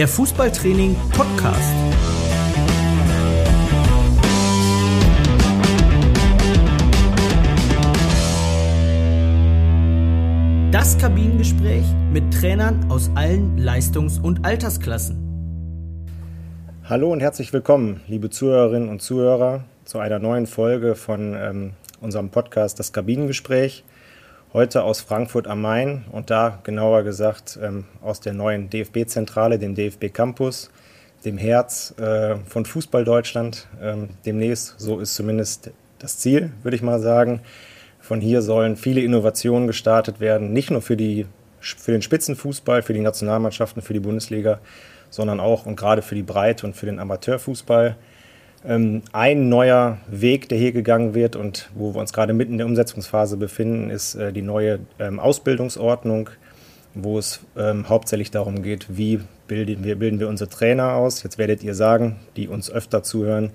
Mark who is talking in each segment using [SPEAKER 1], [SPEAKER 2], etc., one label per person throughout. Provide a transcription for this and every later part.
[SPEAKER 1] der Fußballtraining Podcast. Das Kabinengespräch mit Trainern aus allen Leistungs- und Altersklassen.
[SPEAKER 2] Hallo und herzlich willkommen, liebe Zuhörerinnen und Zuhörer, zu einer neuen Folge von ähm, unserem Podcast Das Kabinengespräch. Heute aus Frankfurt am Main und da genauer gesagt ähm, aus der neuen DFB-Zentrale, dem DFB Campus, dem Herz äh, von Fußball Deutschland. Ähm, demnächst, so ist zumindest das Ziel, würde ich mal sagen. Von hier sollen viele Innovationen gestartet werden, nicht nur für, die, für den Spitzenfußball, für die Nationalmannschaften, für die Bundesliga, sondern auch und gerade für die Breite und für den Amateurfußball. Ähm, ein neuer Weg, der hier gegangen wird und wo wir uns gerade mitten in der Umsetzungsphase befinden, ist äh, die neue ähm, Ausbildungsordnung, wo es ähm, hauptsächlich darum geht, wie bilden wir, bilden wir unsere Trainer aus. Jetzt werdet ihr sagen, die uns öfter zuhören,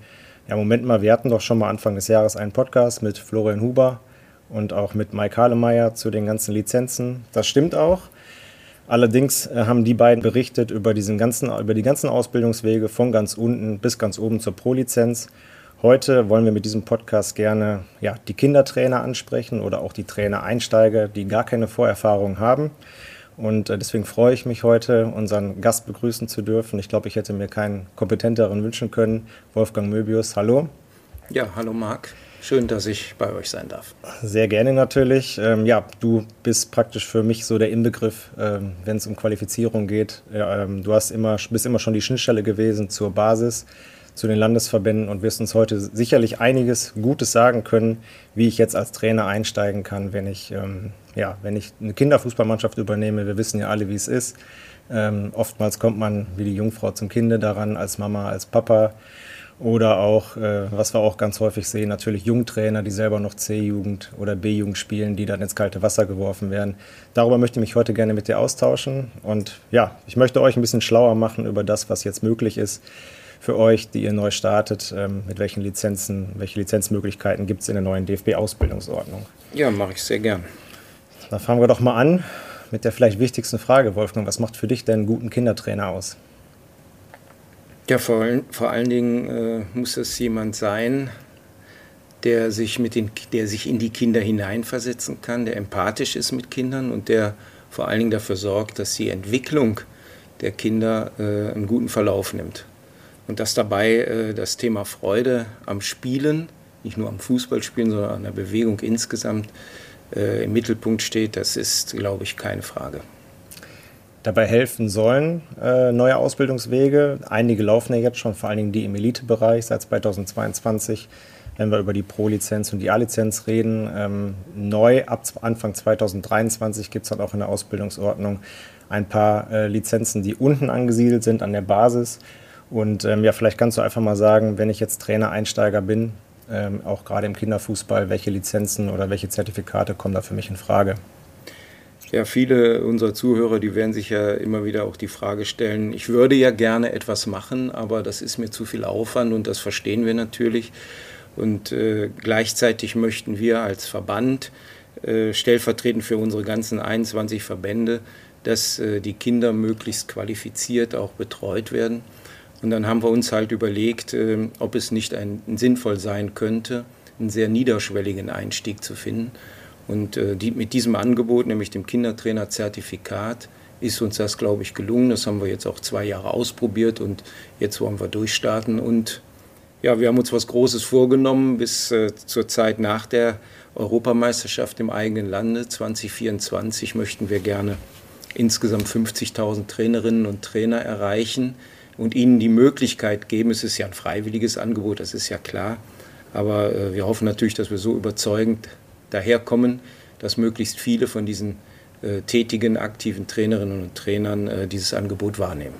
[SPEAKER 2] ja, Moment mal, wir hatten doch schon mal Anfang des Jahres einen Podcast mit Florian Huber und auch mit Mike Halemeyer zu den ganzen Lizenzen. Das stimmt auch. Allerdings äh, haben die beiden berichtet über, diesen ganzen, über die ganzen Ausbildungswege von ganz unten bis ganz oben zur Pro-Lizenz. Heute wollen wir mit diesem Podcast gerne ja, die Kindertrainer ansprechen oder auch die Trainer-Einsteiger, die gar keine Vorerfahrung haben. Und äh, deswegen freue ich mich heute, unseren Gast begrüßen zu dürfen. Ich glaube, ich hätte mir keinen kompetenteren wünschen können. Wolfgang Möbius, hallo.
[SPEAKER 3] Ja, hallo Marc. Schön, dass ich bei euch sein darf.
[SPEAKER 2] Sehr gerne natürlich. Ähm, ja, du bist praktisch für mich so der Inbegriff, ähm, wenn es um Qualifizierung geht. Ähm, du hast immer, bist immer schon die Schnittstelle gewesen zur Basis, zu den Landesverbänden und wirst uns heute sicherlich einiges Gutes sagen können, wie ich jetzt als Trainer einsteigen kann, wenn ich, ähm, ja, wenn ich eine Kinderfußballmannschaft übernehme. Wir wissen ja alle, wie es ist. Ähm, oftmals kommt man wie die Jungfrau zum Kinde daran, als Mama, als Papa. Oder auch, äh, was wir auch ganz häufig sehen, natürlich Jungtrainer, die selber noch C-Jugend oder B-Jugend spielen, die dann ins kalte Wasser geworfen werden. Darüber möchte ich mich heute gerne mit dir austauschen. Und ja, ich möchte euch ein bisschen schlauer machen über das, was jetzt möglich ist für euch, die ihr neu startet. Ähm, mit welchen Lizenzen, welche Lizenzmöglichkeiten gibt es in der neuen DFB-Ausbildungsordnung?
[SPEAKER 3] Ja, mache ich sehr gern.
[SPEAKER 2] Dann fangen wir doch mal an mit der vielleicht wichtigsten Frage, Wolfgang. Was macht für dich denn einen guten Kindertrainer aus?
[SPEAKER 3] Ja, vor, vor allen Dingen äh, muss es jemand sein, der sich, mit den, der sich in die Kinder hineinversetzen kann, der empathisch ist mit Kindern und der vor allen Dingen dafür sorgt, dass die Entwicklung der Kinder äh, einen guten Verlauf nimmt. Und dass dabei äh, das Thema Freude am Spielen, nicht nur am Fußballspielen, sondern an der Bewegung insgesamt äh, im Mittelpunkt steht, das ist, glaube ich, keine Frage
[SPEAKER 2] dabei helfen sollen, äh, neue Ausbildungswege. Einige laufen ja jetzt schon, vor allen Dingen die im Elitebereich seit 2022. Wenn wir über die Pro-Lizenz und die A-Lizenz reden, ähm, neu ab Anfang 2023 gibt es dann auch in der Ausbildungsordnung ein paar äh, Lizenzen, die unten angesiedelt sind an der Basis. Und ähm, ja, vielleicht kannst du einfach mal sagen, wenn ich jetzt Trainer-Einsteiger bin, ähm, auch gerade im Kinderfußball, welche Lizenzen oder welche Zertifikate kommen da für mich in Frage?
[SPEAKER 3] Ja, viele unserer Zuhörer, die werden sich ja immer wieder auch die Frage stellen, ich würde ja gerne etwas machen, aber das ist mir zu viel Aufwand und das verstehen wir natürlich. Und äh, gleichzeitig möchten wir als Verband äh, stellvertretend für unsere ganzen 21 Verbände, dass äh, die Kinder möglichst qualifiziert auch betreut werden. Und dann haben wir uns halt überlegt, äh, ob es nicht ein, sinnvoll sein könnte, einen sehr niederschwelligen Einstieg zu finden. Und äh, die, mit diesem Angebot, nämlich dem Kindertrainer-Zertifikat, ist uns das, glaube ich, gelungen. Das haben wir jetzt auch zwei Jahre ausprobiert und jetzt wollen wir durchstarten. Und ja, wir haben uns was Großes vorgenommen bis äh, zur Zeit nach der Europameisterschaft im eigenen Lande 2024 möchten wir gerne insgesamt 50.000 Trainerinnen und Trainer erreichen und ihnen die Möglichkeit geben, es ist ja ein freiwilliges Angebot, das ist ja klar, aber äh, wir hoffen natürlich, dass wir so überzeugend daherkommen, dass möglichst viele von diesen äh, tätigen, aktiven Trainerinnen und Trainern äh, dieses Angebot wahrnehmen.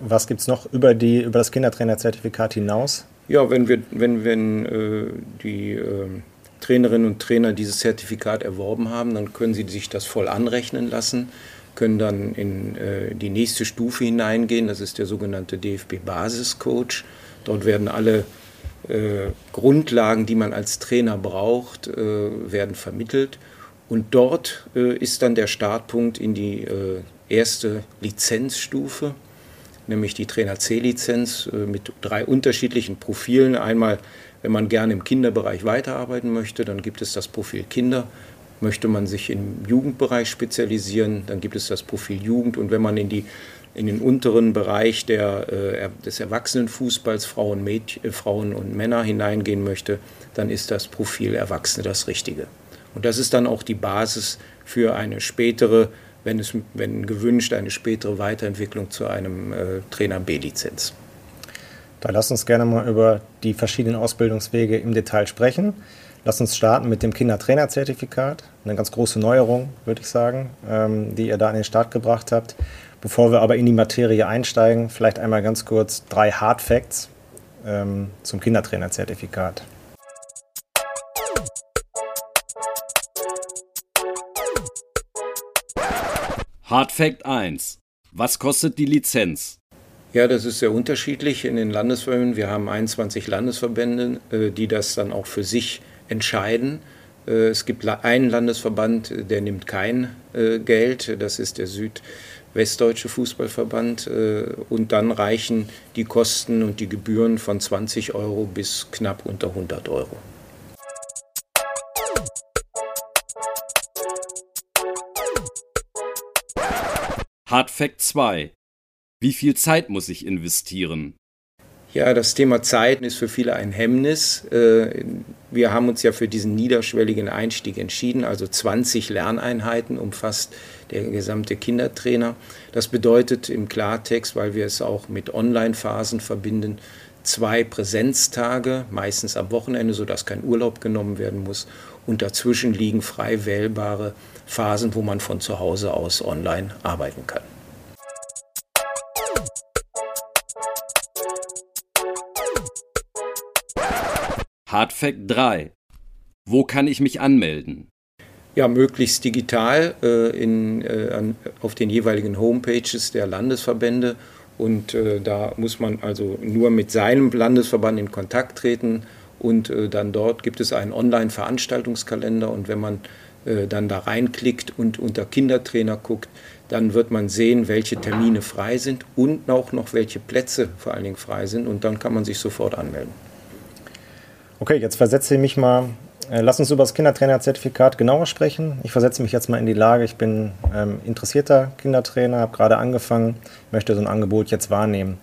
[SPEAKER 2] Was gibt es noch über, die, über das Kindertrainerzertifikat hinaus?
[SPEAKER 3] Ja, wenn, wir, wenn, wenn äh, die ähm, Trainerinnen und Trainer dieses Zertifikat erworben haben, dann können sie sich das voll anrechnen lassen, können dann in äh, die nächste Stufe hineingehen, das ist der sogenannte DFB-Basiscoach. Dort werden alle äh, Grundlagen, die man als Trainer braucht, äh, werden vermittelt. Und dort äh, ist dann der Startpunkt in die äh, erste Lizenzstufe. nämlich die Trainer C-Lizenz äh, mit drei unterschiedlichen Profilen. Einmal, wenn man gerne im Kinderbereich weiterarbeiten möchte, dann gibt es das Profil Kinder. Möchte man sich im Jugendbereich spezialisieren, dann gibt es das Profil Jugend. Und wenn man in, die, in den unteren Bereich der, äh, des Erwachsenenfußballs Frauen, Mädchen, äh, Frauen und Männer hineingehen möchte, dann ist das Profil Erwachsene das Richtige. Und das ist dann auch die Basis für eine spätere, wenn, es, wenn gewünscht, eine spätere Weiterentwicklung zu einem äh, Trainer B-Lizenz.
[SPEAKER 2] Da lass uns gerne mal über die verschiedenen Ausbildungswege im Detail sprechen. Lass uns starten mit dem Kindertrainerzertifikat. Eine ganz große Neuerung, würde ich sagen, ähm, die ihr da an den Start gebracht habt. Bevor wir aber in die Materie einsteigen, vielleicht einmal ganz kurz drei Hard Facts ähm, zum Kindertrainerzertifikat.
[SPEAKER 4] Hard Fact 1. Was kostet die Lizenz?
[SPEAKER 3] Ja, das ist sehr unterschiedlich in den Landesverbänden. Wir haben 21 Landesverbände, äh, die das dann auch für sich entscheiden. Äh, es gibt einen Landesverband, der nimmt kein äh, Geld, das ist der Südwestdeutsche Fußballverband. Und dann reichen die Kosten und die Gebühren von 20 Euro bis knapp unter 100 Euro.
[SPEAKER 4] Hard Fact 2. Wie viel Zeit muss ich investieren?
[SPEAKER 3] Ja, das Thema Zeit ist für viele ein Hemmnis. Wir haben uns ja für diesen niederschwelligen Einstieg entschieden, also 20 Lerneinheiten umfasst der gesamte Kindertrainer. Das bedeutet im Klartext, weil wir es auch mit Online-Phasen verbinden, zwei Präsenztage, meistens am Wochenende, sodass kein Urlaub genommen werden muss. Und dazwischen liegen frei wählbare Phasen, wo man von zu Hause aus online arbeiten kann.
[SPEAKER 4] Hard Fact 3. Wo kann ich mich anmelden?
[SPEAKER 3] Ja, möglichst digital äh, in, äh, an, auf den jeweiligen Homepages der Landesverbände. Und äh, da muss man also nur mit seinem Landesverband in Kontakt treten. Und äh, dann dort gibt es einen Online-Veranstaltungskalender. Und wenn man äh, dann da reinklickt und unter Kindertrainer guckt, dann wird man sehen, welche Termine frei sind und auch noch welche Plätze vor allen Dingen frei sind und dann kann man sich sofort anmelden.
[SPEAKER 2] Okay, jetzt versetze ich mich mal, äh, lass uns über das Kindertrainerzertifikat genauer sprechen. Ich versetze mich jetzt mal in die Lage, ich bin ähm, interessierter Kindertrainer, habe gerade angefangen, möchte so ein Angebot jetzt wahrnehmen.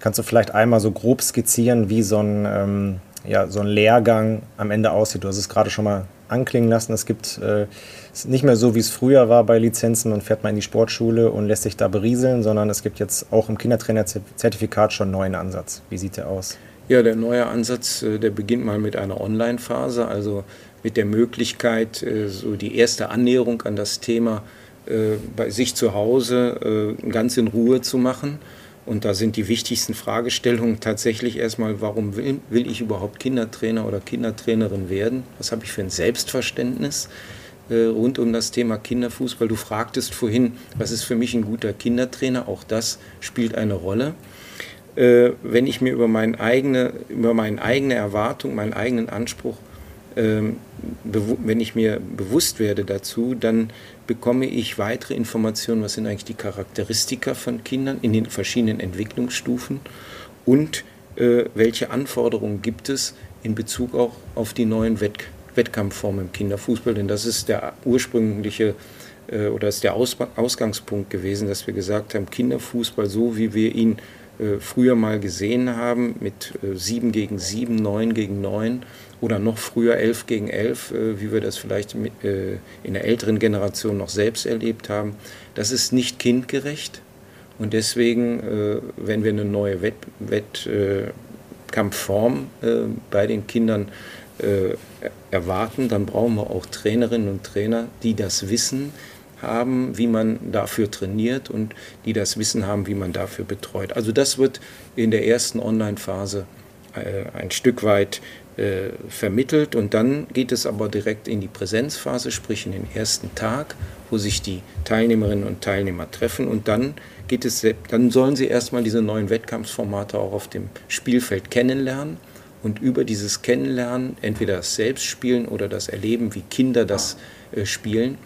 [SPEAKER 2] Kannst du vielleicht einmal so grob skizzieren, wie so ein, ähm, ja, so ein Lehrgang am Ende aussieht? Du hast es gerade schon mal anklingen lassen. Es gibt äh, es nicht mehr so, wie es früher war bei Lizenzen. Man fährt mal in die Sportschule und lässt sich da berieseln, sondern es gibt jetzt auch im Kindertrainerzertifikat schon einen neuen Ansatz. Wie sieht der aus?
[SPEAKER 3] Ja, der neue Ansatz, äh, der beginnt mal mit einer Online-Phase, also mit der Möglichkeit, äh, so die erste Annäherung an das Thema äh, bei sich zu Hause ganz in Ruhe zu machen und da sind die wichtigsten Fragestellungen tatsächlich erstmal, warum will, will ich überhaupt Kindertrainer oder Kindertrainerin werden? Was habe ich für ein Selbstverständnis rund um das Thema Kinderfußball? Du fragtest vorhin, was ist für mich ein guter Kindertrainer? Auch das spielt eine Rolle. Äh, wenn ich mir über, meine eigene, über meine eigene Erwartung, meinen eigenen Anspruch ähm, wenn ich mir bewusst werde dazu, dann bekomme ich weitere Informationen, was sind eigentlich die Charakteristika von Kindern in den verschiedenen Entwicklungsstufen und äh, welche Anforderungen gibt es in Bezug auch auf die neuen Wett Wettkampfformen im Kinderfußball. Denn das ist der ursprüngliche äh, oder ist der Aus Ausgangspunkt gewesen, dass wir gesagt haben, Kinderfußball, so wie wir ihn äh, früher mal gesehen haben, mit äh, 7 gegen 7, 9 gegen 9, oder noch früher 11 gegen 11, äh, wie wir das vielleicht äh, in der älteren Generation noch selbst erlebt haben. Das ist nicht kindgerecht und deswegen, äh, wenn wir eine neue Wett Wettkampfform äh, bei den Kindern äh, erwarten, dann brauchen wir auch Trainerinnen und Trainer, die das Wissen haben, wie man dafür trainiert und die das Wissen haben, wie man dafür betreut. Also das wird in der ersten Online-Phase äh, ein Stück weit äh, vermittelt und dann geht es aber direkt in die Präsenzphase, sprich in den ersten Tag, wo sich die Teilnehmerinnen und Teilnehmer treffen und dann geht es, dann sollen sie erstmal diese neuen Wettkampfsformate auch auf dem Spielfeld kennenlernen und über dieses Kennenlernen, entweder das Selbstspielen oder das Erleben, wie Kinder das äh, spielen,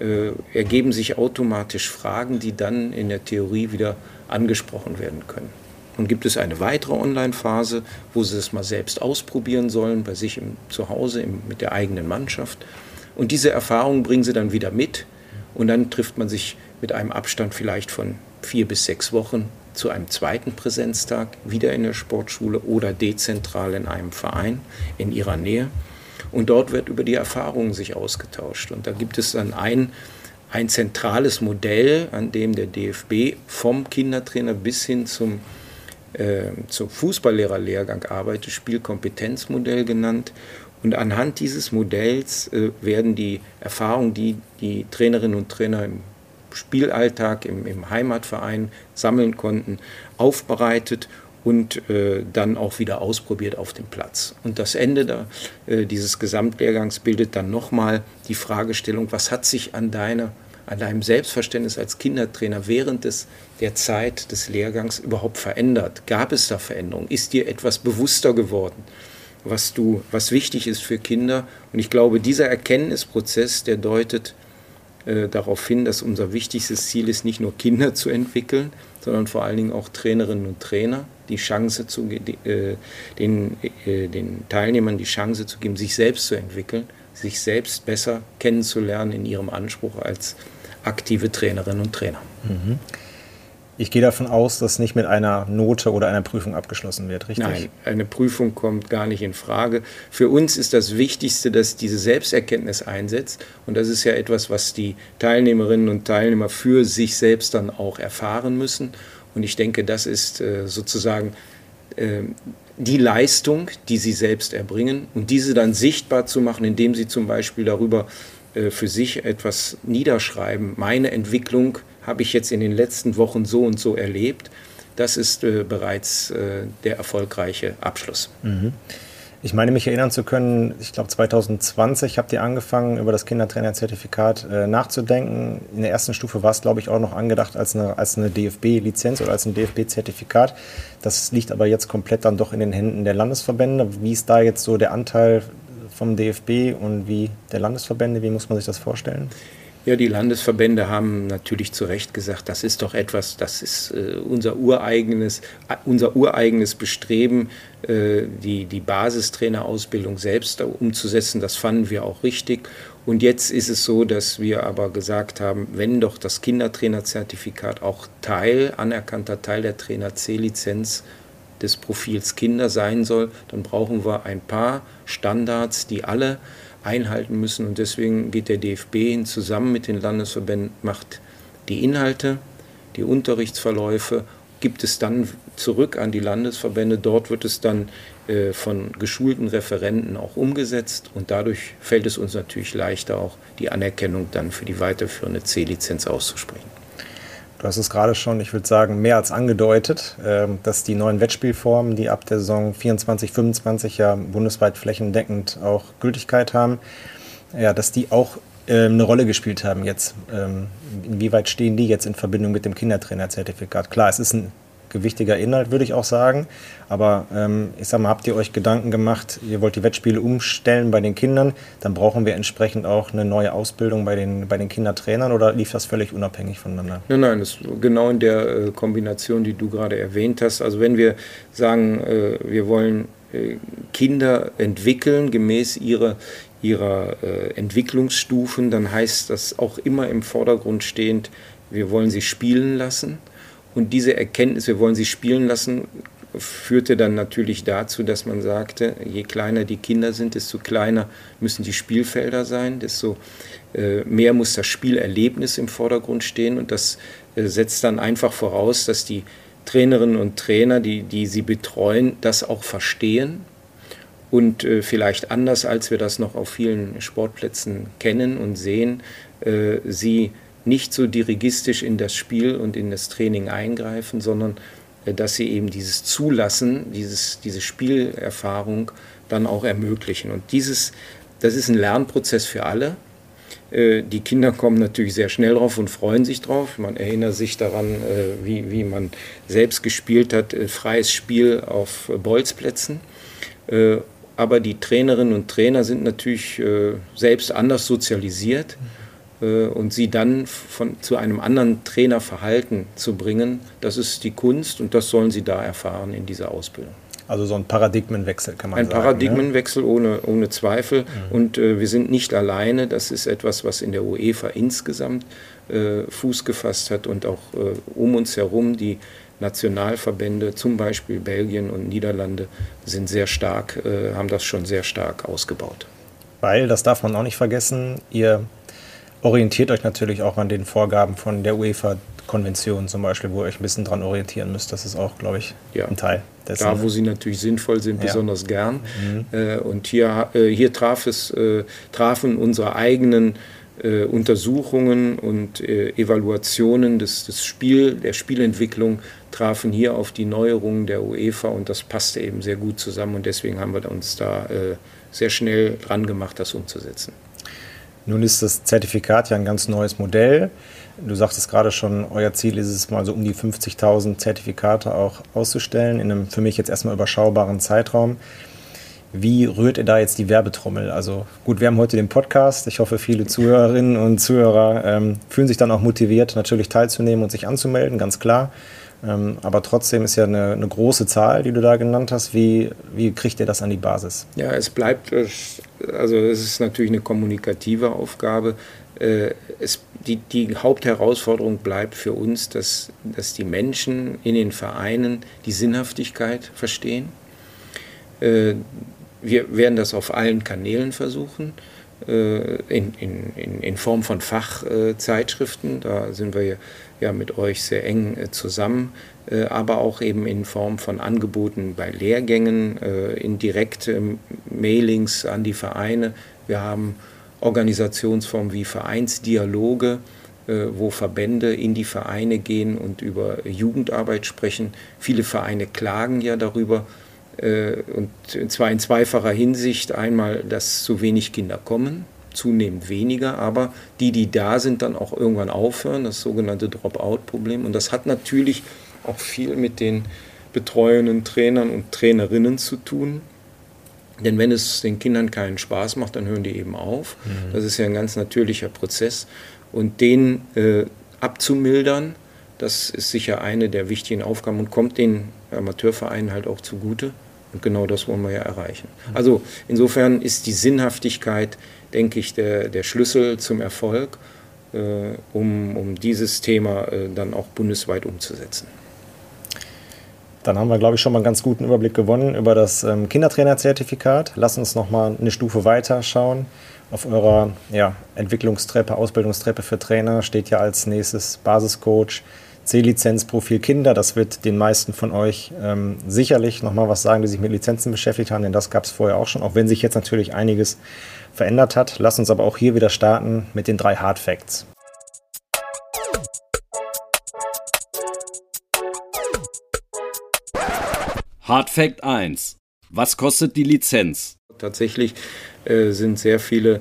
[SPEAKER 3] äh, ergeben sich automatisch Fragen, die dann in der Theorie wieder angesprochen werden können. Nun gibt es eine weitere Online-Phase, wo sie es mal selbst ausprobieren sollen, bei sich im, zu Hause im, mit der eigenen Mannschaft. Und diese Erfahrungen bringen sie dann wieder mit und dann trifft man sich mit einem Abstand vielleicht von vier bis sechs Wochen zu einem zweiten Präsenztag wieder in der Sportschule oder dezentral in einem Verein in ihrer Nähe. Und dort wird über die Erfahrungen sich ausgetauscht. Und da gibt es dann ein, ein zentrales Modell, an dem der DFB vom Kindertrainer bis hin zum, äh, zum Fußballlehrerlehrgang arbeitet, Spielkompetenzmodell genannt. Und anhand dieses Modells äh, werden die Erfahrungen, die die Trainerinnen und Trainer im Spielalltag, im, im Heimatverein sammeln konnten, aufbereitet und äh, dann auch wieder ausprobiert auf dem Platz. Und das Ende da, äh, dieses Gesamtlehrgangs bildet dann nochmal die Fragestellung, was hat sich an, deiner, an deinem Selbstverständnis als Kindertrainer während des, der Zeit des Lehrgangs überhaupt verändert? Gab es da Veränderungen? Ist dir etwas bewusster geworden? was du, was wichtig ist für Kinder. Und ich glaube, dieser Erkenntnisprozess, der deutet äh, darauf hin, dass unser wichtigstes Ziel ist, nicht nur Kinder zu entwickeln, sondern vor allen Dingen auch Trainerinnen und Trainer, die Chance zu äh, den, äh, den Teilnehmern die Chance zu geben, sich selbst zu entwickeln, sich selbst besser kennenzulernen in ihrem Anspruch als aktive Trainerinnen und Trainer. Mhm.
[SPEAKER 2] Ich gehe davon aus, dass nicht mit einer Note oder einer Prüfung abgeschlossen wird, richtig?
[SPEAKER 3] Nein, eine Prüfung kommt gar nicht in Frage. Für uns ist das Wichtigste, dass diese Selbsterkenntnis einsetzt. Und das ist ja etwas, was die Teilnehmerinnen und Teilnehmer für sich selbst dann auch erfahren müssen. Und ich denke, das ist äh, sozusagen äh, die Leistung, die sie selbst erbringen und diese dann sichtbar zu machen, indem sie zum Beispiel darüber äh, für sich etwas niederschreiben. Meine Entwicklung habe ich jetzt in den letzten Wochen so und so erlebt. Das ist äh, bereits der erfolgreiche Abschluss.
[SPEAKER 2] Mhm. Ich meine, mich erinnern zu können, ich glaube 2020 habt ihr angefangen, über das Kindertrainerzertifikat äh, nachzudenken. In der ersten Stufe war es, glaube ich, auch noch angedacht als eine, als eine DFB-Lizenz oder als ein DFB-Zertifikat. Das liegt aber jetzt komplett dann doch in den Händen der Landesverbände. Wie ist da jetzt so der Anteil vom DFB und wie der Landesverbände? Wie muss man sich das vorstellen?
[SPEAKER 3] Ja, die Landesverbände haben natürlich zu Recht gesagt, das ist doch etwas, das ist äh, unser, ureigenes, unser ureigenes Bestreben, äh, die, die Basistrainerausbildung selbst umzusetzen. Das fanden wir auch richtig. Und jetzt ist es so, dass wir aber gesagt haben, wenn doch das Kindertrainerzertifikat auch Teil, anerkannter Teil der Trainer C-Lizenz des Profils Kinder sein soll, dann brauchen wir ein paar Standards, die alle einhalten müssen. Und deswegen geht der DFB hin zusammen mit den Landesverbänden, macht die Inhalte, die Unterrichtsverläufe, gibt es dann zurück an die Landesverbände. Dort wird es dann äh, von geschulten Referenten auch umgesetzt und dadurch fällt es uns natürlich leichter, auch die Anerkennung dann für die weiterführende C-Lizenz auszusprechen.
[SPEAKER 2] Du hast es gerade schon, ich würde sagen, mehr als angedeutet, ähm, dass die neuen Wettspielformen, die ab der Saison 24, 25 ja bundesweit flächendeckend auch Gültigkeit haben, ja, dass die auch ähm, eine Rolle gespielt haben jetzt. Ähm, inwieweit stehen die jetzt in Verbindung mit dem Kindertrainerzertifikat? Klar, es ist ein gewichtiger Inhalt, würde ich auch sagen. Aber ähm, ich sag mal, habt ihr euch Gedanken gemacht, ihr wollt die Wettspiele umstellen bei den Kindern, dann brauchen wir entsprechend auch eine neue Ausbildung bei den, bei den Kindertrainern oder lief das völlig unabhängig voneinander?
[SPEAKER 3] Nein, nein, das genau in der äh, Kombination, die du gerade erwähnt hast. Also wenn wir sagen, äh, wir wollen äh, Kinder entwickeln gemäß ihrer, ihrer äh, Entwicklungsstufen, dann heißt das auch immer im Vordergrund stehend, wir wollen sie spielen lassen und diese Erkenntnis, wir wollen sie spielen lassen, führte dann natürlich dazu, dass man sagte, je kleiner die Kinder sind, desto kleiner müssen die Spielfelder sein, desto äh, mehr muss das Spielerlebnis im Vordergrund stehen. Und das äh, setzt dann einfach voraus, dass die Trainerinnen und Trainer, die, die sie betreuen, das auch verstehen und äh, vielleicht anders, als wir das noch auf vielen Sportplätzen kennen und sehen, sie nicht so dirigistisch in das Spiel und in das Training eingreifen, sondern äh, dass sie eben dieses Zulassen, dieses, diese Spielerfahrung dann auch ermöglichen. Und dieses, das ist ein Lernprozess für alle. Äh, die Kinder kommen natürlich sehr schnell drauf und freuen sich drauf. Man erinnert sich daran, äh, wie, wie man selbst gespielt hat, freies Spiel auf Bolzplätzen. Aber die Trainerinnen und Trainer sind natürlich selbst anders sozialisiert äh, und sie dann von, zu einem anderen Trainerverhalten zu bringen, das ist die Kunst und das sollen sie da erfahren in dieser Ausbildung.
[SPEAKER 2] Also so ein Paradigmenwechsel kann man
[SPEAKER 3] ein
[SPEAKER 2] sagen.
[SPEAKER 3] Ein Paradigmenwechsel ne? ohne, ohne Zweifel. Mhm. Und äh, wir sind nicht alleine. Das ist etwas, was in der UEFA insgesamt äh, Fuß gefasst hat und auch äh, um uns herum die Nationalverbände, zum Beispiel Belgien und Niederlande, sind sehr stark, äh, haben das schon sehr stark ausgebaut.
[SPEAKER 2] Weil, das darf man auch nicht vergessen, ihr orientiert euch natürlich auch an den Vorgaben von der UEFA-Konvention zum Beispiel, wo ihr euch ein bisschen dran orientieren müsst. Das ist auch, glaube ich, ja. ein Teil
[SPEAKER 3] dessen. Da, wo sie natürlich sinnvoll sind, ja. besonders gern. Mhm. Äh, und hier, äh, hier traf es, äh, trafen unsere eigenen Untersuchungen und Evaluationen des, des Spiel, der Spielentwicklung trafen hier auf die Neuerungen der UEFA und das passte eben sehr gut zusammen und deswegen haben wir uns da sehr schnell dran gemacht, das umzusetzen.
[SPEAKER 2] Nun ist das Zertifikat ja ein ganz neues Modell. Du sagtest gerade schon, euer Ziel ist es mal so um die 50.000 Zertifikate auch auszustellen in einem für mich jetzt erstmal überschaubaren Zeitraum. Wie rührt ihr da jetzt die Werbetrommel? Also gut, wir haben heute den Podcast. Ich hoffe, viele Zuhörerinnen und Zuhörer ähm, fühlen sich dann auch motiviert, natürlich teilzunehmen und sich anzumelden, ganz klar. Ähm, aber trotzdem ist ja eine, eine, große Zahl, die du da genannt hast. Wie, wie kriegt ihr das an die Basis?
[SPEAKER 3] Ja, es bleibt, also es ist natürlich eine kommunikative Aufgabe. Äh, es, die, die Hauptherausforderung bleibt für uns, dass, dass die Menschen in den Vereinen die Sinnhaftigkeit verstehen. Äh, wir werden das auf allen Kanälen versuchen, in, in, in Form von Fachzeitschriften. Da sind wir ja mit euch sehr eng äh, zusammen, aber auch eben in Form von Angeboten bei Lehrgängen, in direkte Mailings an die Vereine. Wir haben Organisationsformen wie Vereinsdialoge, wo Verbände in die Vereine gehen und über Jugendarbeit sprechen. Viele Vereine klagen ja darüber, äh, und zwar in zweifacher Hinsicht. Einmal, dass zu wenig Kinder kommen, zunehmend weniger, aber die, die da sind, dann auch irgendwann aufhören, das sogenannte Dropout-Problem. Und das hat natürlich auch viel mit den betreuenden Trainern und Trainerinnen zu tun. Denn wenn es den Kindern keinen Spaß macht, dann hören die eben auf. Mhm. Das ist ja ein ganz natürlicher Prozess. Und den äh, abzumildern, das ist sicher eine der wichtigen Aufgaben und kommt den Amateurvereinen halt auch zugute. Und genau das wollen wir ja erreichen. Also insofern ist die Sinnhaftigkeit, denke ich, der, der Schlüssel zum Erfolg, äh, um, um dieses Thema äh, dann auch bundesweit umzusetzen.
[SPEAKER 2] Dann haben wir, glaube ich, schon mal einen ganz guten Überblick gewonnen über das ähm, Kindertrainerzertifikat. Lass uns noch mal eine Stufe weiter schauen. Auf eurer ja, Entwicklungstreppe, Ausbildungstreppe für Trainer steht ja als nächstes Basiscoach, C-Lizenz-Profil Kinder. Das wird den meisten von euch ähm, sicherlich nochmal was sagen, die sich mit Lizenzen beschäftigt haben, denn das gab es vorher auch schon, auch wenn sich jetzt natürlich einiges verändert hat. Lass uns aber auch hier wieder starten mit den drei Hard Facts.
[SPEAKER 4] Hard Fact 1. Was kostet die Lizenz?
[SPEAKER 3] Tatsächlich äh, sind sehr viele,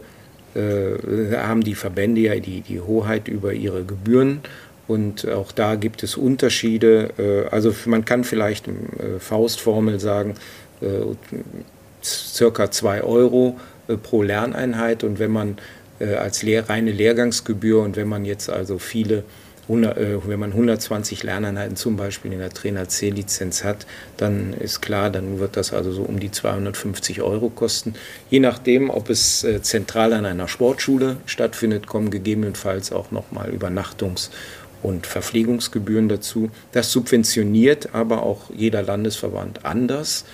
[SPEAKER 3] äh, haben die Verbände ja die, die Hoheit über ihre Gebühren und auch da gibt es Unterschiede. Äh, also man kann vielleicht äh, Faustformel sagen, äh, circa 2 Euro pro Lerneinheit. Und wenn man als Lehr reine Lehrgangsgebühr und wenn man jetzt also viele, wenn man 120 Lerneinheiten zum Beispiel in der Trainer C-Lizenz hat, dann ist klar, dann wird das also so um die 250 Euro kosten. Je nachdem, ob es zentral an einer Sportschule stattfindet, kommen gegebenenfalls auch nochmal Übernachtungs- und Verpflegungsgebühren dazu. Das subventioniert aber auch jeder Landesverband anders,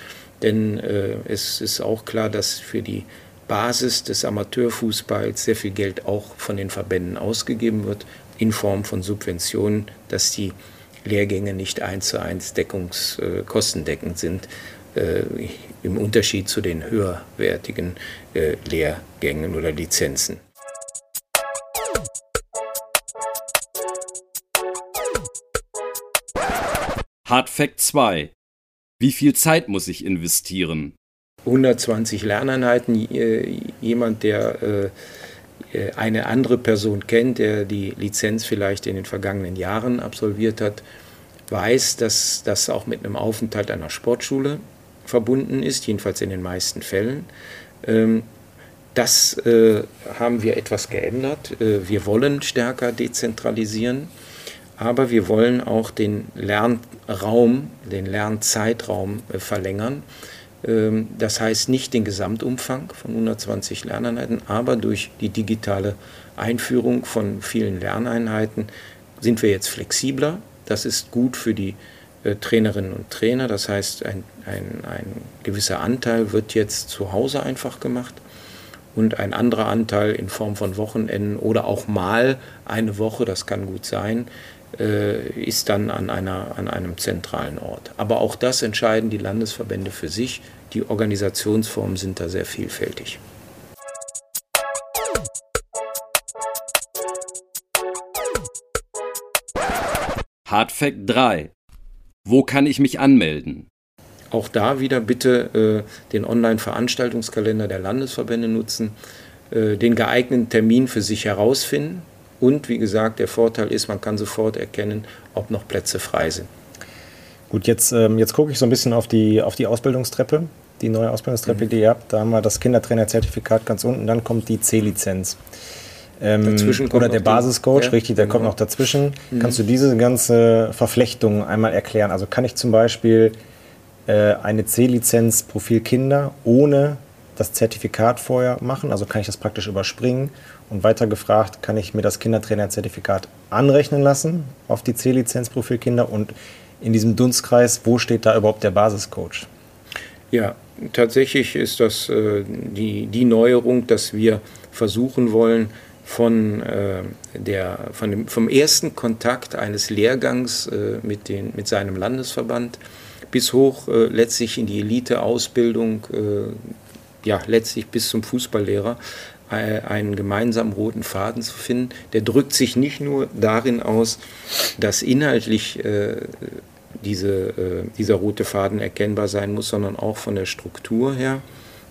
[SPEAKER 3] denn äh, es ist auch klar, dass für die Basis des Amateurfußballs sehr viel Geld auch von den Verbänden ausgegeben wird in Form von Subventionen, dass die Lehrgänge nicht eins zu eins deckungs, äh, kostendeckend sind, äh, im Unterschied zu den höherwertigen äh, Lehrgängen oder Lizenzen.
[SPEAKER 4] Hard Fact 2. Wie viel Zeit muss ich investieren?
[SPEAKER 3] 120 Lerneinheiten. Jemand, der äh, äh, eine andere Person kennt, der die Lizenz vielleicht in den vergangenen Jahren absolviert hat, weiß, dass das auch mit einem Aufenthalt einer Sportschule verbunden ist, jedenfalls in den meisten Fällen. Ähm, Das äh, haben wir etwas geändert. Äh, wir wollen stärker dezentralisieren, aber wir wollen auch den Lernraum, den Lernzeitraum äh, verlängern. Ähm, das heißt nicht den Gesamtumfang von 120 Lerneinheiten, aber durch die digitale Einführung von vielen Lerneinheiten sind wir jetzt flexibler. Das ist gut für die äh, Trainerinnen und Trainer. Das heißt, ein, ein, ein gewisser Anteil wird jetzt zu Hause einfach gemacht und ein anderer Anteil in Form von Wochenenden oder auch mal eine Woche, das kann gut sein, ist dann an, einer, an einem zentralen Ort. Aber auch das entscheiden die Landesverbände für sich. Die Organisationsformen sind da sehr vielfältig.
[SPEAKER 4] Hardfact 3. Wo kann ich mich anmelden?
[SPEAKER 3] Auch da wieder bitte äh, den Online-Veranstaltungskalender der Landesverbände nutzen, äh, den geeigneten Termin für sich herausfinden und wie gesagt, der Vorteil ist, man kann sofort erkennen, ob noch Plätze frei sind.
[SPEAKER 2] Gut, jetzt, ähm, jetzt gucke ich so ein bisschen auf die, auf die Ausbildungstreppe, die neue Ausbildungstreppe, mhm. die ihr habt. Da haben wir das Kindertrainerzertifikat ganz unten, dann kommt die C-Lizenz. Ähm, oder der Basiscoach, ja, richtig, der genau. kommt noch dazwischen. Mhm. Kannst du diese ganze Verflechtung einmal erklären? Also kann ich zum Beispiel äh, eine C-Lizenz Profil Kinder ohne das Zertifikat vorher machen? Also kann ich das praktisch überspringen? Und weiter gefragt, kann ich mir das Kindertrainer-Zertifikat anrechnen lassen auf die C-Lizenz Profil Kinder? Und in diesem Dunstkreis, wo steht da überhaupt der Basiscoach?
[SPEAKER 3] Ja, tatsächlich ist das äh, die, die Neuerung, dass wir versuchen wollen, von, äh, der, von dem, vom ersten Kontakt eines Lehrgangs äh, mit, den, mit seinem Landesverband bis hoch äh, letztlich in die Elite-Ausbildung, äh, ja, letztlich bis zum Fußballlehrer, einen gemeinsamen roten Faden zu finden. Der drückt sich nicht nur darin aus, dass inhaltlich äh, diese, dieser rote Faden erkennbar sein muss, sondern auch von der Struktur her,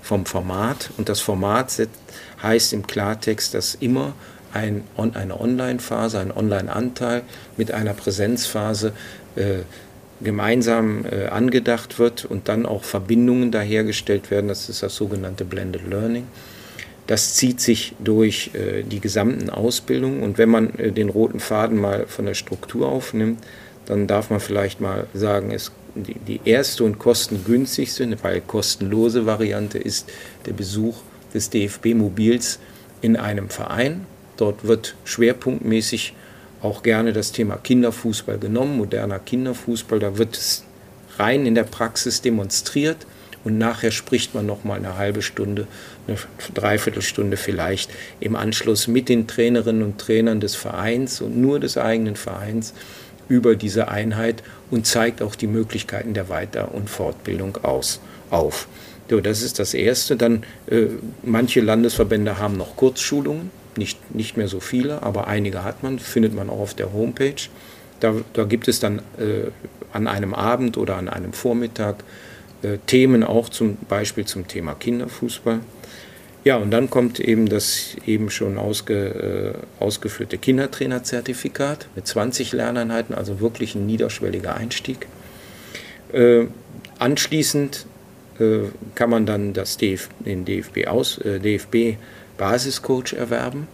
[SPEAKER 3] vom Format. Und das Format heißt im Klartext, dass immer ein, eine Online-Phase, ein Online-Anteil mit einer Präsenzphase äh, gemeinsam äh, angedacht wird und dann auch Verbindungen dahergestellt werden. Das ist das sogenannte Blended Learning. Das zieht sich durch äh, die gesamten Ausbildungen und wenn man äh, den roten Faden mal von der Struktur aufnimmt, dann darf man vielleicht mal sagen, es, die, die erste und kostengünstigste, weil kostenlose Variante ist der Besuch des DFB-Mobils in einem Verein. Dort wird schwerpunktmäßig auch gerne das Thema Kinderfußball genommen, moderner Kinderfußball. Da wird es rein in der Praxis demonstriert und nachher spricht man noch mal eine halbe Stunde, eine Dreiviertelstunde vielleicht im Anschluss mit den Trainerinnen und Trainern des Vereins und nur des eigenen Vereins über diese Einheit und zeigt auch die Möglichkeiten der Weiter- und Fortbildung aus, auf. So, das ist das Erste. Dann äh, manche Landesverbände haben noch Kurzschulungen, nicht, nicht mehr so viele, aber einige hat man, findet man auch auf der Homepage. Da, da gibt es dann äh, an einem Abend oder an einem Vormittag äh, Themen auch zum Beispiel zum Thema Kinderfußball. Ja, und dann kommt eben das eben schon ausge, äh, ausgeführte Kindertrainerzertifikat mit 20 Lerneinheiten, also wirklich ein niederschwelliger Einstieg. Äh, anschließend äh, kann man dann das DF, den DFB, aus, äh, DFB Basiscoach erwerben.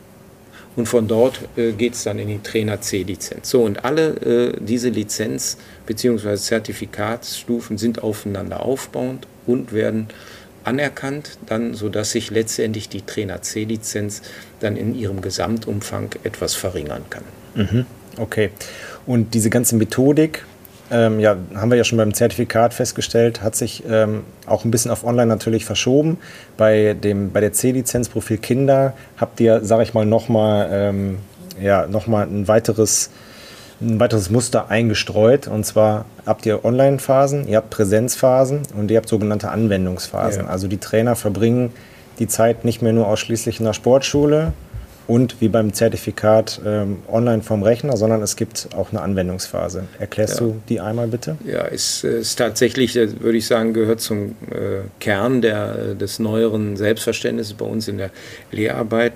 [SPEAKER 3] Und von dort äh, geht es dann in die Trainer C-Lizenz. So, und alle äh, diese Lizenz- bzw. Zertifikatsstufen sind aufeinander aufbauend und werden anerkannt, dann, sodass sich letztendlich die Trainer C-Lizenz dann in ihrem Gesamtumfang etwas verringern kann.
[SPEAKER 2] Mhm. Okay. Und diese ganze Methodik, ähm, ja, haben wir ja schon beim Zertifikat festgestellt, hat sich ähm, auch ein bisschen auf Online natürlich verschoben. Bei, dem, bei der C-Lizenz Profil Kinder habt ihr, sage ich mal, nochmal ähm, ja, noch ein weiteres ein weiteres Muster eingestreut. Und zwar habt ihr Online-Phasen, ihr habt Präsenzphasen und ihr habt sogenannte Anwendungsphasen. Ja. Also die Trainer verbringen die Zeit nicht mehr nur ausschließlich in der Sportschule, und wie beim Zertifikat ähm, online vom Rechner, sondern es gibt auch eine Anwendungsphase. Erklärst ja. du die einmal bitte?
[SPEAKER 3] Ja, es ist tatsächlich, äh, würde ich sagen, gehört zum äh, Kern der, des neueren Selbstverständnisses bei uns in der Lehrarbeit.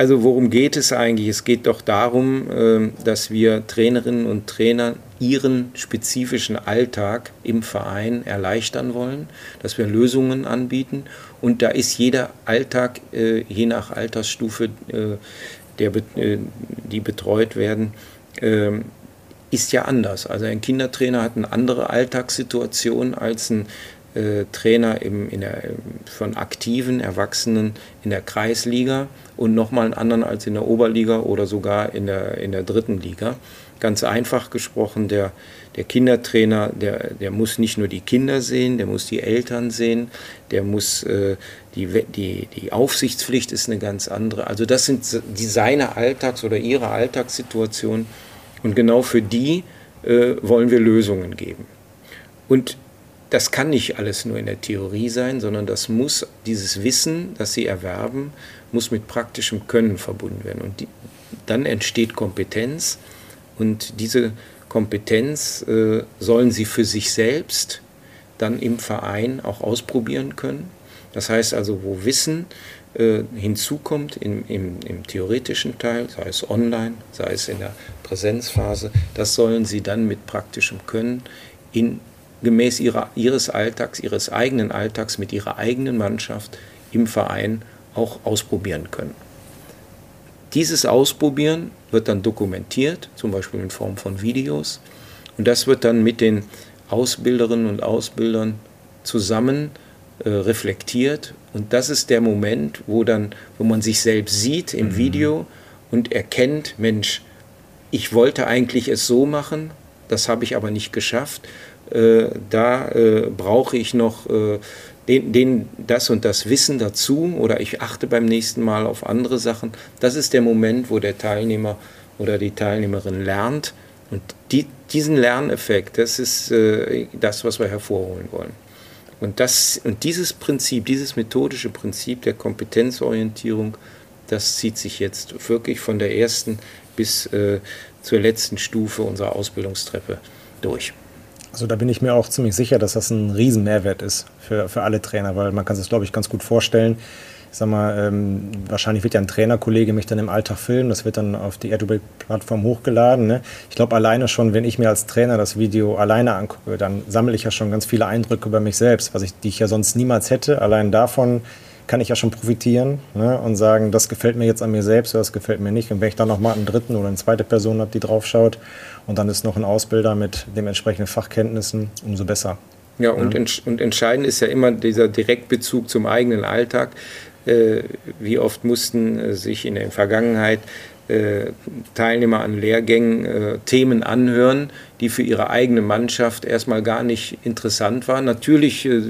[SPEAKER 3] Also worum geht es eigentlich? Es geht doch darum, ähm, dass wir Trainerinnen und Trainer ihren spezifischen Alltag im Verein erleichtern wollen, dass wir Lösungen anbieten. Und da ist jeder Alltag, äh, je nach Altersstufe, äh, der, äh, die betreut werden, ähm, ist ja anders. Also ein Kindertrainer hat eine andere Alltagssituation als ein äh, Trainer im, in der, von aktiven Erwachsenen in der Kreisliga und nochmal einen anderen als in der Oberliga oder sogar in der, in der dritten Liga. Ganz einfach gesprochen, der, der Kindertrainer, der, der muss nicht nur die Kinder sehen, der muss die Eltern sehen, der muss äh, die, die, die Aufsichtspflicht ist eine ganz andere. Also das sind die seine Alltags- oder ihre Alltagssituationen und genau für die äh, wollen wir Lösungen geben. Und das kann nicht alles nur in der Theorie sein, sondern das muss, dieses Wissen, das sie erwerben, muss mit praktischem Können verbunden werden. Und die, dann entsteht Kompetenz und diese Kompetenz äh, sollen sie für sich selbst dann im Verein auch ausprobieren können. Das heißt also, wo Wissen äh, hinzukommt im, im, im, theoretischen Teil, sei es online, sei es in der Präsenzphase, das sollen sie dann mit praktischem Können in gemäß ihrer, ihres Alltags, ihres eigenen Alltags mit ihrer eigenen Mannschaft im Verein auch ausprobieren können. Dieses Ausprobieren wird dann dokumentiert, zum Beispiel in Form von Videos, und das wird dann mit den Ausbilderinnen und Ausbildern zusammen äh, reflektiert. Und das ist der Moment, wo dann, wo man sich selbst sieht im mhm. Video und erkennt, Mensch, ich wollte eigentlich es so machen, das habe ich aber nicht geschafft. Äh, da äh, brauche ich noch äh, den, den, das und das Wissen dazu oder ich achte beim nächsten Mal auf andere Sachen. Das ist der Moment, wo der Teilnehmer oder die Teilnehmerin lernt. Und die, diesen Lerneffekt, das ist äh, das, was wir hervorholen wollen. Und, das, und dieses Prinzip, dieses methodische Prinzip der Kompetenzorientierung, das zieht sich jetzt wirklich von der ersten bis äh, zur letzten Stufe unserer Ausbildungstreppe durch.
[SPEAKER 2] Also da bin ich mir auch ziemlich sicher, dass das ein Riesenmehrwert ist für, für alle Trainer, weil man kann sich, glaube ich, ganz gut vorstellen. Ich sag mal, ähm, wahrscheinlich wird ja ein Trainerkollege mich dann im Alltag filmen, das wird dann auf die Adobe-Plattform hochgeladen. Ne? Ich glaube, alleine schon, wenn ich mir als Trainer das Video alleine angucke, dann sammle ich ja schon ganz viele Eindrücke über mich selbst, was ich, die ich ja sonst niemals hätte. Allein davon kann ich ja schon profitieren ne, und sagen, das gefällt mir jetzt an mir selbst oder das gefällt mir nicht. Und wenn ich dann nochmal einen dritten oder eine zweite Person habe, die drauf schaut und dann ist noch ein Ausbilder mit dementsprechenden Fachkenntnissen, umso besser.
[SPEAKER 3] Ja, und, ja. und entscheidend ist ja immer dieser Direktbezug zum eigenen Alltag. Äh, wie oft mussten äh, sich in der Vergangenheit Teilnehmer an Lehrgängen äh, Themen anhören, die für ihre eigene Mannschaft erstmal gar nicht interessant waren. Natürlich äh,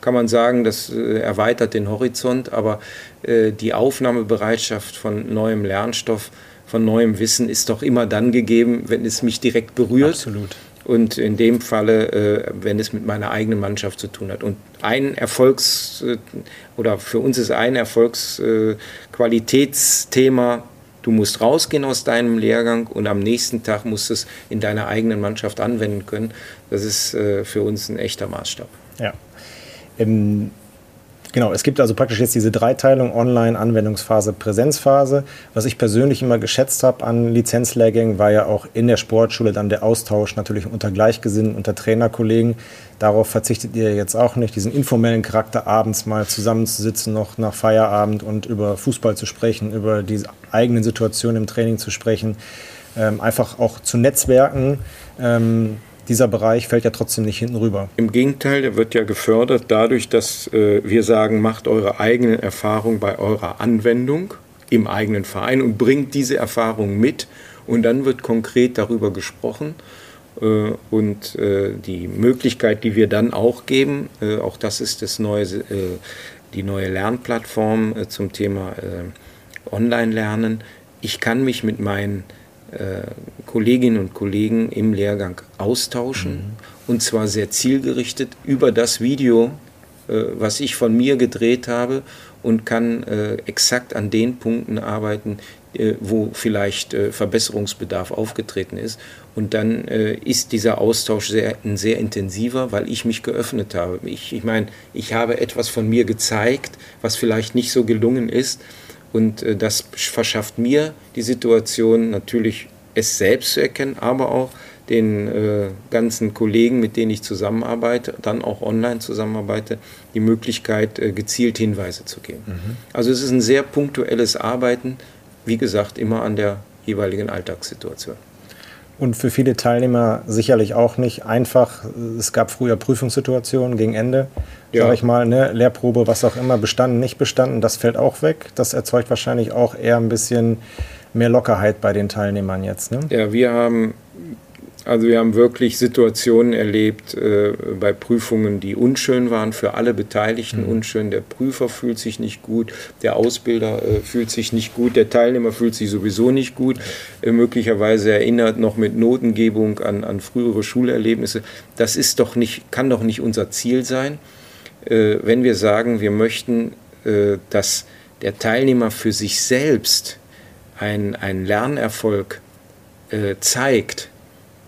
[SPEAKER 3] kann man sagen, das äh, erweitert den Horizont, aber äh, die Aufnahmebereitschaft von neuem Lernstoff, von neuem Wissen ist doch immer dann gegeben, wenn es mich direkt berührt.
[SPEAKER 2] Absolut.
[SPEAKER 3] Und in dem Falle, äh, wenn es mit meiner eigenen Mannschaft zu tun hat. Und ein Erfolgs- oder für uns ist ein Erfolgsqualitätsthema Du musst rausgehen aus deinem Lehrgang und am nächsten Tag musst du es in deiner eigenen Mannschaft anwenden können. Das ist äh, für uns ein echter Maßstab.
[SPEAKER 2] Ja. Ähm, Genau, es gibt also praktisch jetzt diese Dreiteilung Online, Anwendungsphase, Präsenzphase. Was ich persönlich immer geschätzt habe an Lizenzlehrgängen, war ja auch in der Sportschule dann der Austausch natürlich unter Gleichgesinnten, unter Trainerkollegen. Darauf verzichtet ihr jetzt auch nicht, diesen informellen Charakter abends mal zusammenzusitzen, noch nach Feierabend und über Fußball zu sprechen, über die eigenen Situationen im Training zu sprechen, ähm, einfach auch zu netzwerken. Ähm, dieser Bereich fällt ja trotzdem nicht hinten rüber.
[SPEAKER 3] Im Gegenteil, der wird ja gefördert dadurch, dass äh, wir sagen, macht eure eigene Erfahrung bei eurer Anwendung im eigenen Verein und bringt diese Erfahrung mit und dann wird konkret darüber gesprochen. Äh, und äh, die Möglichkeit, die wir dann auch geben, äh, auch das ist das neue, die neue Lernplattform zum Thema Online-Lernen. Ich kann mich mit meinen Kolleginnen und Kollegen im Lehrgang austauschen mhm. und zwar sehr zielgerichtet über das Video, äh, was ich von mir gedreht habe und kann äh, exakt an den Punkten arbeiten, wo vielleicht Verbesserungsbedarf aufgetreten ist. Und dann ist dieser Austausch sehr, sehr intensiver, weil ich mich geöffnet habe. Ich, ich meine, ich habe etwas von mir gezeigt, was vielleicht nicht so gelungen ist Und äh, das verschafft mir die Situation natürlich, es selbst zu erkennen, aber auch den äh, ganzen Kollegen, mit denen ich zusammenarbeite, dann auch online zusammenarbeite, die Möglichkeit, äh, gezielt Hinweise zu geben. Mhm. Also es ist ein sehr punktuelles Arbeiten, wie gesagt, immer an der jeweiligen Alltagssituation.
[SPEAKER 2] Und für viele Teilnehmer sicherlich auch nicht einfach. Es gab früher Prüfungssituationen gegen Ende, ja. sage ich mal, ne? Lehrprobe, was auch immer, bestanden, nicht bestanden, das fällt auch weg. Das erzeugt wahrscheinlich auch eher ein bisschen mehr Lockerheit bei den Teilnehmern jetzt. Ne?
[SPEAKER 3] Ja, wir haben also wir haben wirklich Situationen erlebt äh, bei Prüfungen, die unschön waren, für alle Beteiligten mhm. unschön. Der Prüfer fühlt sich nicht gut, der Ausbilder äh, fühlt sich nicht gut, der Teilnehmer fühlt sich sowieso nicht gut. Äh, möglicherweise erinnert noch mit Notengebung an, an frühere Schulerlebnisse. Das ist doch nicht, kann doch nicht unser Ziel sein, äh, wenn wir sagen, wir möchten, äh, dass der Teilnehmer für sich selbst einen Lernerfolg äh, zeigt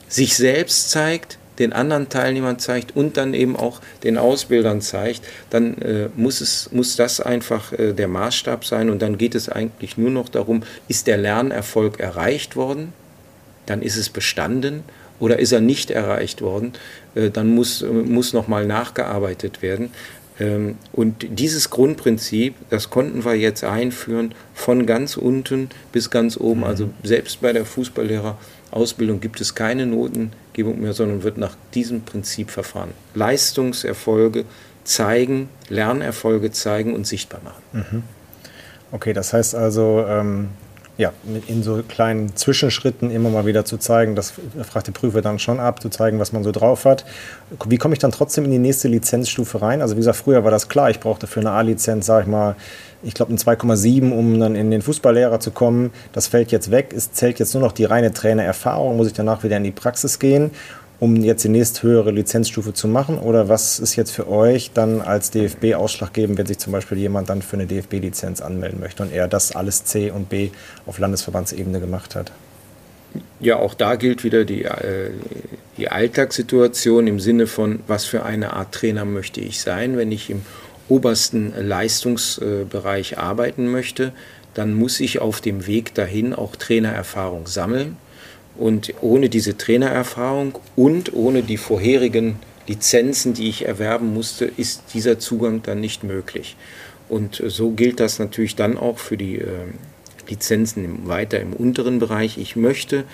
[SPEAKER 3] sich selbst zeigt, den anderen Teilnehmern zeigt und dann eben auch den Ausbildern zeigt, dann äh, muss, es, muss das einfach äh, der Maßstab sein und dann geht es eigentlich nur noch darum, ist der Lernerfolg erreicht worden, dann ist es bestanden oder ist er nicht erreicht worden, äh, dann muss, muss nochmal nachgearbeitet werden. Ähm, und dieses Grundprinzip, das konnten wir jetzt einführen von ganz unten bis ganz oben, also mhm. selbst bei der Fußballlehrer. Ausbildung gibt es keine Notengebung mehr, sondern wird nach diesem Prinzip verfahren. Leistungserfolge zeigen, Lernerfolge zeigen und sichtbar machen.
[SPEAKER 2] Mhm. Okay, das heißt also, ähm, ja, in so kleinen Zwischenschritten immer mal wieder zu zeigen, das fragt der Prüfer dann schon ab, zu zeigen, was man so drauf hat. Wie komme ich dann trotzdem in die nächste Lizenzstufe rein? Also wie gesagt, früher war das klar, ich brauchte für eine A-Lizenz, sage ich mal, ich glaube, ein 2,7, um dann in den Fußballlehrer zu kommen. Das fällt jetzt weg. Es zählt jetzt nur noch die reine Trainererfahrung. Muss ich danach wieder in die Praxis gehen, um jetzt die nächsthöhere Lizenzstufe zu machen? Oder was ist jetzt für euch dann als DFB ausschlaggebend, wenn sich zum Beispiel jemand dann für eine DFB-Lizenz anmelden möchte und er das alles C und B auf Landesverbandsebene gemacht hat?
[SPEAKER 3] Ja, auch da gilt wieder die, äh, die Alltagssituation im Sinne von, was für eine Art Trainer möchte ich sein, wenn ich im obersten Leistungsbereich arbeiten möchte, dann muss ich auf dem Weg dahin auch Trainererfahrung sammeln. Und ohne diese Trainererfahrung und ohne die vorherigen Lizenzen, die ich erwerben musste, ist dieser Zugang dann nicht möglich. Und so gilt das natürlich dann auch für die äh, Lizenzen weiter im unteren Bereich. Ich möchte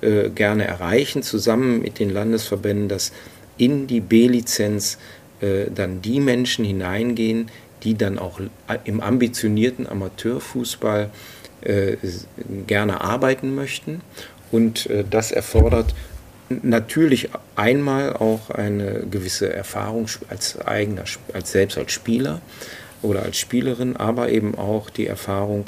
[SPEAKER 3] äh, gerne erreichen, zusammen mit den Landesverbänden, dass in die B-Lizenz äh, dann die Menschen hineingehen, die dann auch im ambitionierten Amateurfußball äh, gerne arbeiten möchten. Und äh, das erfordert natürlich einmal auch eine gewisse Erfahrung als eigener, als selbst als Spieler oder als Spielerin, aber eben auch die Erfahrung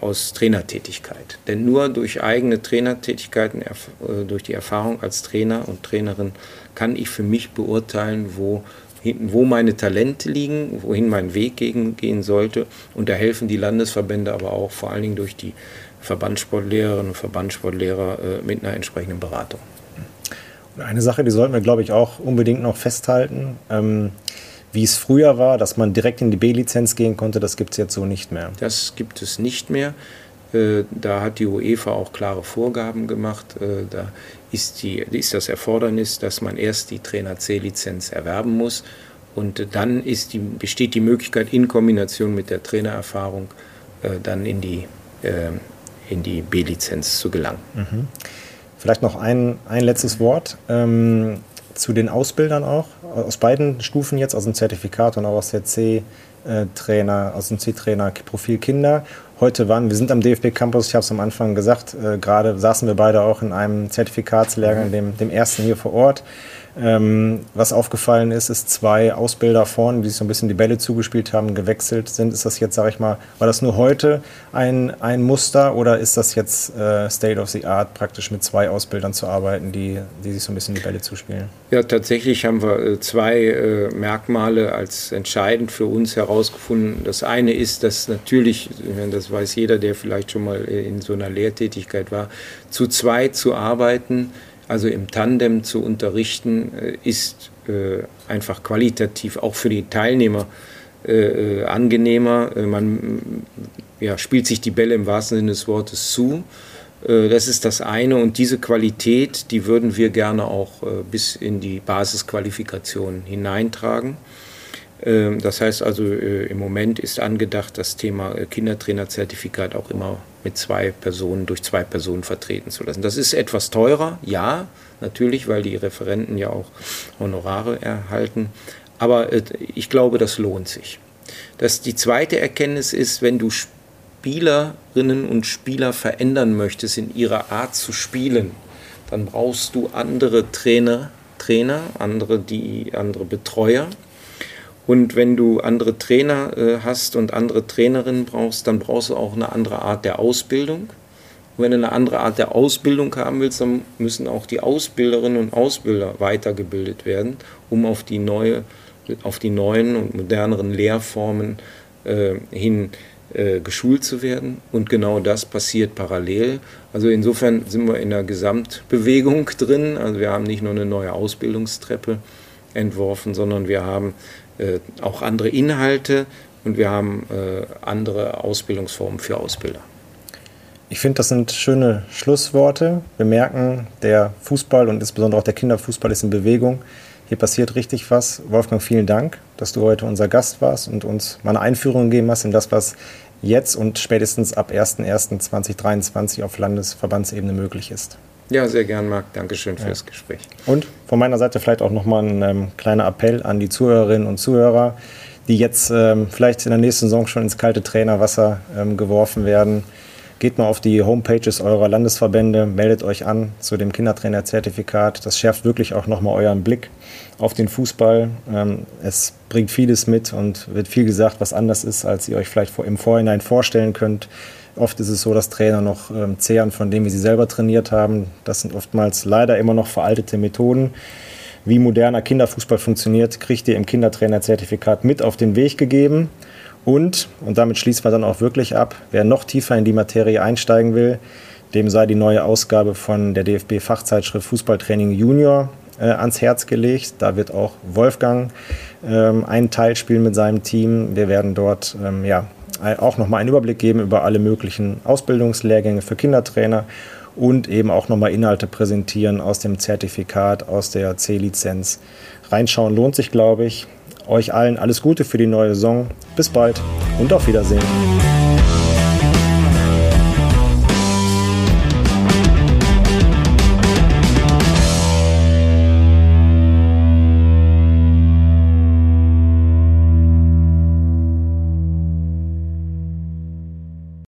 [SPEAKER 3] aus Trainertätigkeit. Denn nur durch eigene Trainertätigkeiten, äh, durch die Erfahrung als Trainer und Trainerin kann ich für mich beurteilen, wo, wo meine Talente liegen, wohin mein Weg gegen, gehen sollte. Und da helfen die Landesverbände aber auch vor allen Dingen durch die Verbandssportlehrerinnen und Verbandssportlehrer äh, mit einer entsprechenden Beratung.
[SPEAKER 2] eine Sache, die sollten wir, glaube ich, auch unbedingt noch festhalten. Ähm, wie es früher war, dass man direkt in die B-Lizenz gehen konnte, das gibt es jetzt so nicht mehr.
[SPEAKER 3] Das gibt es nicht mehr. Äh, da hat die UEFA auch klare Vorgaben gemacht. Äh, da ist, die, ist das Erfordernis, dass man erst die Trainer C-Lizenz erwerben muss. Und dann die, besteht die Möglichkeit, in Kombination mit der Trainererfahrung äh, dann in die, in die B-Lizenz zu gelangen.
[SPEAKER 2] Mhm. Vielleicht noch ein, ein letztes Wort ähm, zu den Ausbildern auch, aus beiden Stufen jetzt, aus dem Zertifikat und auch aus der C-Trainer, aus dem C-Trainer Profil Kinder heute waren. Wir sind am DFB Campus, ich habe es am Anfang gesagt, äh, gerade saßen wir beide auch in einem Zertifikatslehrgang, dem, dem ersten hier vor Ort. Ähm, was aufgefallen ist, ist zwei Ausbilder vorne, die sich so ein bisschen die Bälle zugespielt haben, gewechselt sind. Ist das jetzt, sage ich mal, war das nur heute ein, ein Muster oder ist das jetzt äh, State of the Art, praktisch mit zwei Ausbildern zu arbeiten, die, die sich so ein bisschen die Bälle zuspielen?
[SPEAKER 3] Ja, tatsächlich haben wir äh, zwei äh, Merkmale als entscheidend für uns herausgefunden. Das eine ist, dass natürlich, das weiß jeder, der vielleicht schon mal äh, in so einer Lehrtätigkeit war, zu zweit zu arbeiten, also im Tandem zu unterrichten, äh, ist äh, einfach qualitativ auch für die Teilnehmer äh, angenehmer. Man ja, spielt sich die Bälle im wahrsten Sinne des Wortes zu. Das ist das eine und diese Qualität, die würden wir gerne auch bis in die Basisqualifikation hineintragen. Ähm, das heißt also, im Moment ist angedacht, das Thema Kindertrainerzertifikat auch immer mit zwei Personen, durch zwei Personen vertreten zu lassen. Das ist etwas teurer, ja, natürlich, weil die Referenten ja auch Honorare erhalten. Aber ich glaube, das lohnt sich. Das, die zweite Erkenntnis ist, wenn du Spielerinnen und Spieler verändern möchtest in ihrer Art zu spielen, dann brauchst du andere Trainer, Trainer, andere, die, andere Betreuer. Und wenn du andere Trainer äh, hast und andere Trainerinnen brauchst, dann brauchst du auch eine andere Art der Ausbildung. Und wenn du eine andere Art der Ausbildung haben willst, dann müssen auch die Ausbilderinnen und Ausbilder weitergebildet werden, um auf die, neue, auf die neuen und moderneren Lehrformen äh, hin äh, geschult zu werden. Und genau das passiert parallel. Also insofern sind wir in der Gesamtbewegung drin. Also wir haben nicht nur eine neue Ausbildungstreppe entworfen, sondern wir haben auch andere Inhalte und wir haben äh, andere Ausbildungsformen für Ausbilder.
[SPEAKER 2] Ich finde, das sind schöne Schlussworte. Wir merken, der Fußball und insbesondere auch der Kinderfußball ist in Bewegung. Hier passiert richtig was. Wolfgang, vielen Dank, dass du heute unser Gast warst und uns mal eine Einführung gegeben hast in das, was jetzt und spätestens ab 01.01.2023 auf Landesverbandsebene möglich ist.
[SPEAKER 3] Ja, sehr gern, Marc. Dankeschön für ja. das Gespräch.
[SPEAKER 2] Und von meiner Seite vielleicht auch nochmal ein ähm, kleiner Appell an die Zuhörerinnen und Zuhörer, die jetzt ähm, vielleicht in der nächsten Saison schon ins kalte Trainerwasser ähm, geworfen werden. Geht mal auf die Homepages eurer Landesverbände, meldet euch an zu dem Kindertrainerzertifikat. Das schärft wirklich auch nochmal euren Blick auf den Fußball. Ähm, es bringt vieles mit und wird viel gesagt, was anders ist, als ihr euch vielleicht im Vorhinein vorstellen könnt. Oft ist es so, dass Trainer noch ähm, zehren von dem, wie sie selber trainiert haben. Das sind oftmals leider immer noch veraltete Methoden. Wie moderner Kinderfußball funktioniert, kriegt ihr im Kindertrainerzertifikat mit auf den Weg gegeben. Und, und damit schließen wir dann auch wirklich ab, wer noch tiefer in die Materie einsteigen will, dem sei die neue Ausgabe von der DFB-Fachzeitschrift Fußballtraining Junior äh, ans Herz gelegt. Da wird auch Wolfgang ähm, einen Teil spielen mit seinem Team. Wir werden dort ähm, ja, auch nochmal einen Überblick geben über alle möglichen Ausbildungslehrgänge für Kindertrainer und eben auch nochmal Inhalte präsentieren aus dem Zertifikat, aus der C-Lizenz. Reinschauen lohnt sich, glaube ich. Euch allen alles Gute für die neue Saison. Bis bald und auf Wiedersehen.